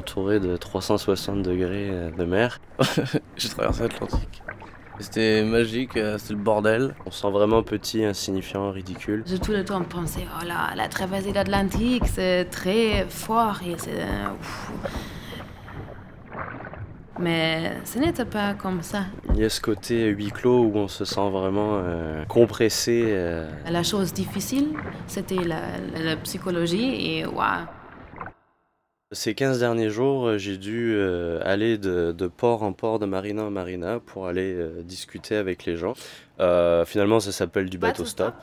entouré de 360 degrés euh, de mer. J'ai traversé l'Atlantique. C'était magique, euh, c'était le bordel. On se sent vraiment petit, insignifiant, ridicule. J'ai tout le temps pensé, oh là, la traversée de l'Atlantique, c'est très fort et c'est... ouf. Mais ce n'était pas comme ça. Il y a ce côté huis clos où on se sent vraiment euh, compressé. euh. La chose difficile, c'était la, la- la psychologie et waouh. Ces 15 derniers jours, euh, j'ai dû euh, aller de, de port en port, de marina en marina, pour aller euh, discuter avec les gens. Euh, finalement, ça s'appelle du bateau stop.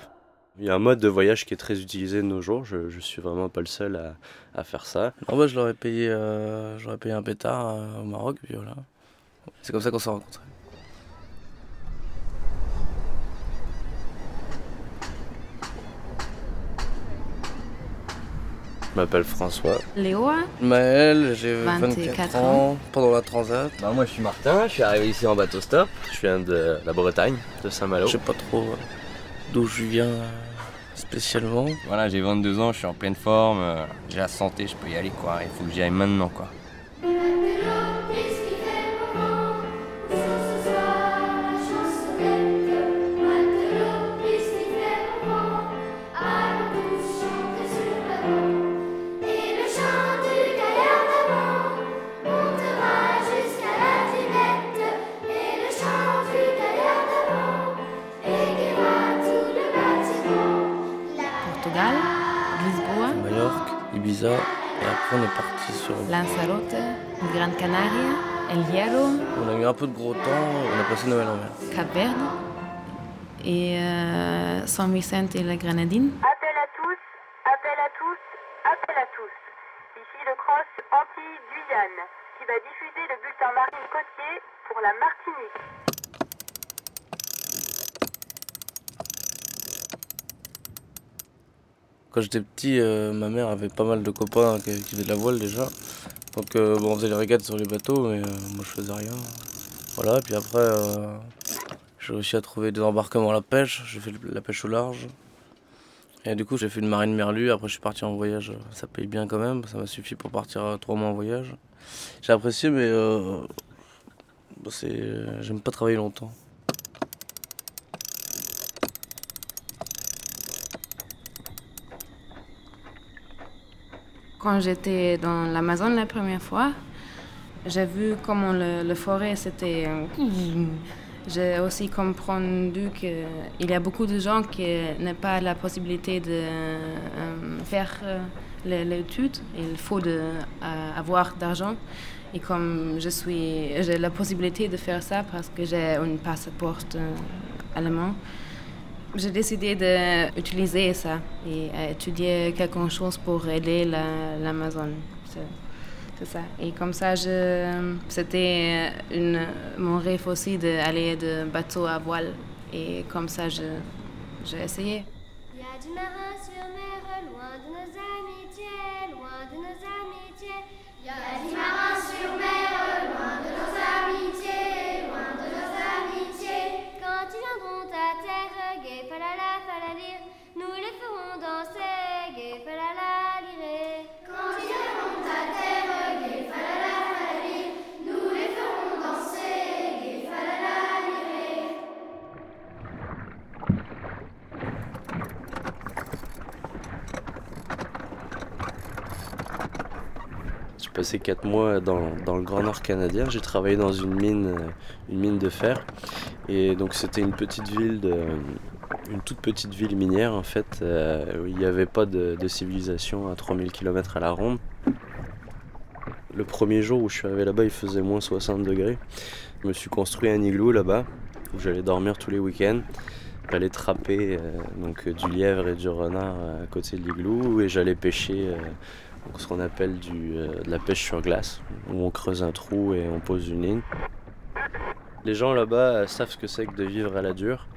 Il y a un mode de voyage qui est très utilisé de nos jours. Je, je suis vraiment pas le seul à, à faire ça. En bas, je leur ai payé, euh, j'aurais payé un pétard euh, au Maroc, puis voilà. C'est comme ça qu'on s'est rencontrés. M'appelle François. Léo, Maël, j'ai 24 24 ans. ans, pendant la transat. Bah, moi, je suis Martin. Je suis arrivé ici en bateau stop. Je viens de la Bretagne, de Saint-Malo. Je sais pas trop euh, d'où je viens euh, spécialement. Voilà, j'ai 22 ans, je suis en pleine forme, euh, j'ai la santé, je peux y aller quoi. Il faut que j'y aille maintenant quoi. Portugal, Lisboa, Majorque, Ibiza, et après on est parti sur. Lanzarote, Grande Canaria, El Hierro, On a eu un peu de gros temps, on a passé Noël en mer. Cap Verde et euh, San Vicente et la Grenadine. Appel à tous, appel à tous, appel à tous. Ici le cross anti-Guyane qui va diffuser le bulletin marine côtier pour la Martinique. Quand j'étais petit, euh, ma mère avait pas mal de copains qui, faisaient de la voile déjà. Donc euh, bon, on faisait les régates sur les bateaux, mais euh, moi je faisais rien. Voilà, et puis après, j'ai réussi à trouver des embarquements à la pêche. J'ai fait la pêche au large. Et du coup, j'ai fait une marine merlu. Après, je suis parti en voyage. Ça paye bien quand même. Ça m'a suffi pour partir trois mois en voyage. J'ai apprécié, mais j'aime pas travailler longtemps. Quand j'étais dans l'Amazon la première fois, j'ai vu comment le, forêt c'était. euh, J'ai aussi compris qu'il y a beaucoup de gens qui n'ont pas la possibilité de euh, faire euh, l'é- l'étude. Il faut de, avoir d'argent. Et comme je suis, j'ai la possibilité de faire ça parce que j'ai un passeport allemand, j'ai décidé d'utiliser ça et à étudier quelque chose pour aider la- l'Amazon. C'est- c'est ça. Et comme ça, c'était une, mon rêve aussi d'aller de bateau à voile. Et comme ça, j'ai essayé. Il y a du marin sur mer, loin de nos amitiés, loin de nos amitiés. Il y a du marin sur mer, loin passé 4 mois dans, dans le Grand Nord canadien. J'ai travaillé dans une mine, euh, une mine de fer. Et donc c'était une petite ville, de, une toute petite ville minière en fait, euh, où il n'y avait pas de, civilisation à 3000 km à la ronde. Le premier jour où je suis arrivé là-bas, il faisait moins 60 degrés. Je me suis construit un igloo là-bas, où j'allais dormir tous les week-ends. J'allais trapper euh, donc, euh, du lièvre et du renard euh, à côté de l'igloo et j'allais pêcher euh, ce qu'on appelle euh, de la pêche sur glace, où on creuse un trou et on pose une ligne. Les gens là-bas euh, savent ce que c'est que de vivre à la dure.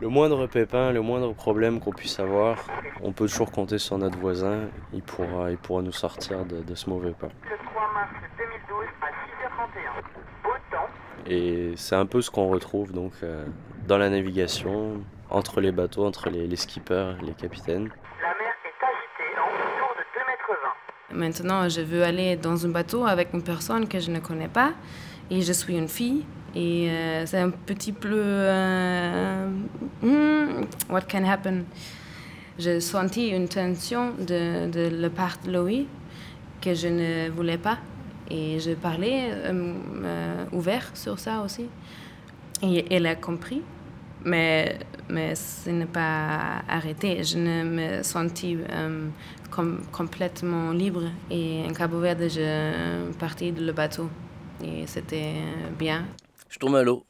Le moindre pépin, le moindre problème qu'on puisse avoir, on peut toujours compter sur notre voisin, il pourra, nous sortir de, ce mauvais pas. Le 3 mars 2012 à 6h31. Beau temps. Et c'est un peu ce qu'on retrouve donc euh, dans la navigation, entre les bateaux, entre les skippers, les capitaines. La mer est agitée en autour de 2 mètres 20. Maintenant, je veux aller dans un bateau avec une personne que je ne connais pas et je suis une fille. Et euh, c'est un petit peu... euh, hmm, what can happen? J'ai senti une tension de, la part de Louis que je ne voulais pas. Et je parlais euh, ouvert sur ça aussi. Et elle a compris. Mais, mais ce n'est pas arrêté. Je me sentis euh, com- complètement libre. Et en Cabo Verde, je partis de le bateau. Et c'était bien. Je tombé à l'eau.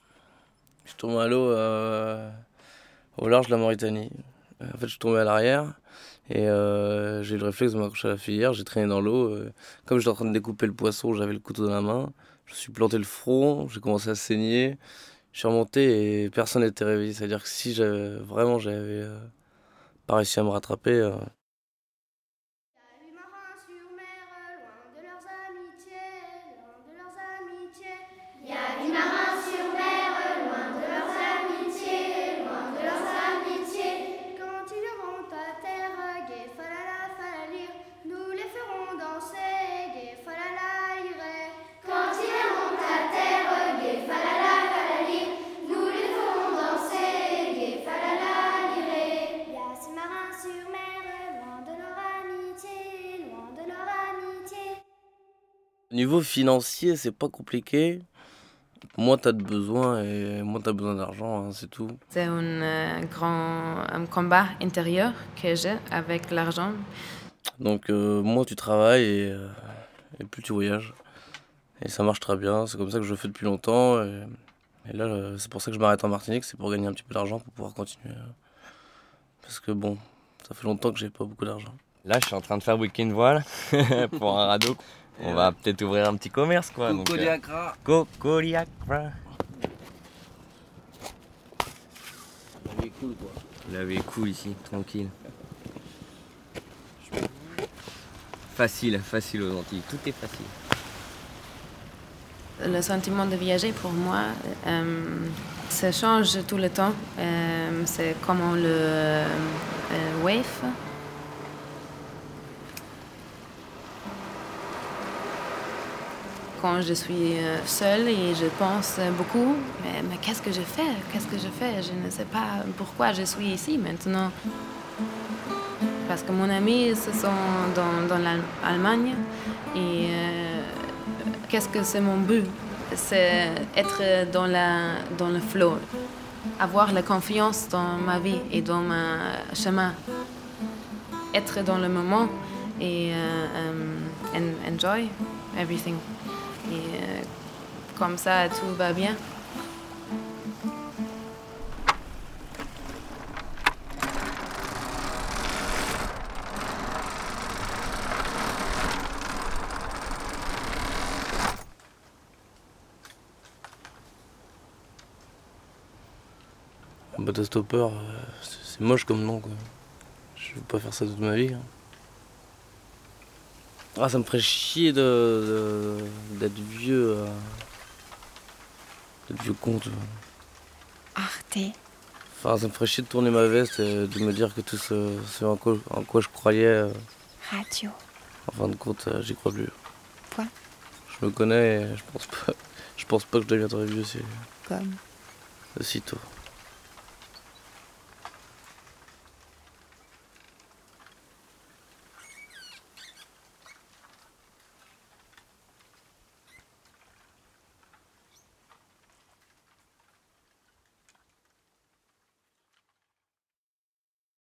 Je tombé à l'eau euh, au large de la Mauritanie. En fait, je suis tombé à l'arrière et euh, j'ai eu le réflexe de m'accrocher à la filière. J'ai traîné dans l'eau. euh, comme j'étais en train de découper le poisson, j'avais le couteau dans la main. Je me suis planté le front, j'ai commencé à saigner. Je suis remonté et personne n'était réveillé. C'est-à-dire que si vraiment j'avais euh, pas réussi à me rattraper, euh, niveau financier, c'est pas compliqué. Moins t'as de besoins et moins t'as besoin d'argent, hein, c'est tout. C'est un euh, grand un combat intérieur que j'ai avec l'argent. Donc euh, moins tu travailles et, euh, et plus tu voyages. Et ça marche très bien, c'est comme ça que je le fais depuis longtemps. Et, et là, euh, c'est pour ça que je m'arrête en Martinique, c'est pour gagner un petit peu d'argent pour pouvoir continuer. Parce que bon, ça fait longtemps que j'ai pas beaucoup d'argent. Là, je suis en train de faire week-end voile pour un radeau. On va peut-être ouvrir un petit commerce, quoi. euh, Cocoliacra. La vie est cool ici, tranquille. Facile, facile aux Antilles. Tout est facile. Le sentiment de voyager pour moi, euh, ça change tout le temps. Euh, c'est comme le euh, wave. Quand je suis euh, seule et je pense beaucoup, mais, qu'est-ce que je fais? Qu'est-ce que je fais? Je ne sais pas pourquoi je suis ici maintenant. Parce que mon ami, ce sont dans, l'Allemagne. Et euh, qu'est-ce que c'est mon but? C'est être dans, la, dans le flow. Avoir la confiance dans ma vie et dans mon chemin. Être dans le moment et euh, en- enjoy everything. Et euh, comme ça, tout va bien. Un bateau stopper, euh, c'est c'est moche comme nom quoi. Je veux pas faire ça toute ma vie. hein. Ah, ça me ferait chier de, de- d'être vieux. euh, d'être vieux con, tu vois. Arte. Enfin, ça me ferait chier de tourner ma veste et de me dire que tout ce, ce en, quoi, en quoi je croyais, euh, Radio. en fin de compte, euh, j'y crois plus. Quoi? Je me connais et je pense pas, je pense pas que je deviendrai vieux si, Comme? si tôt.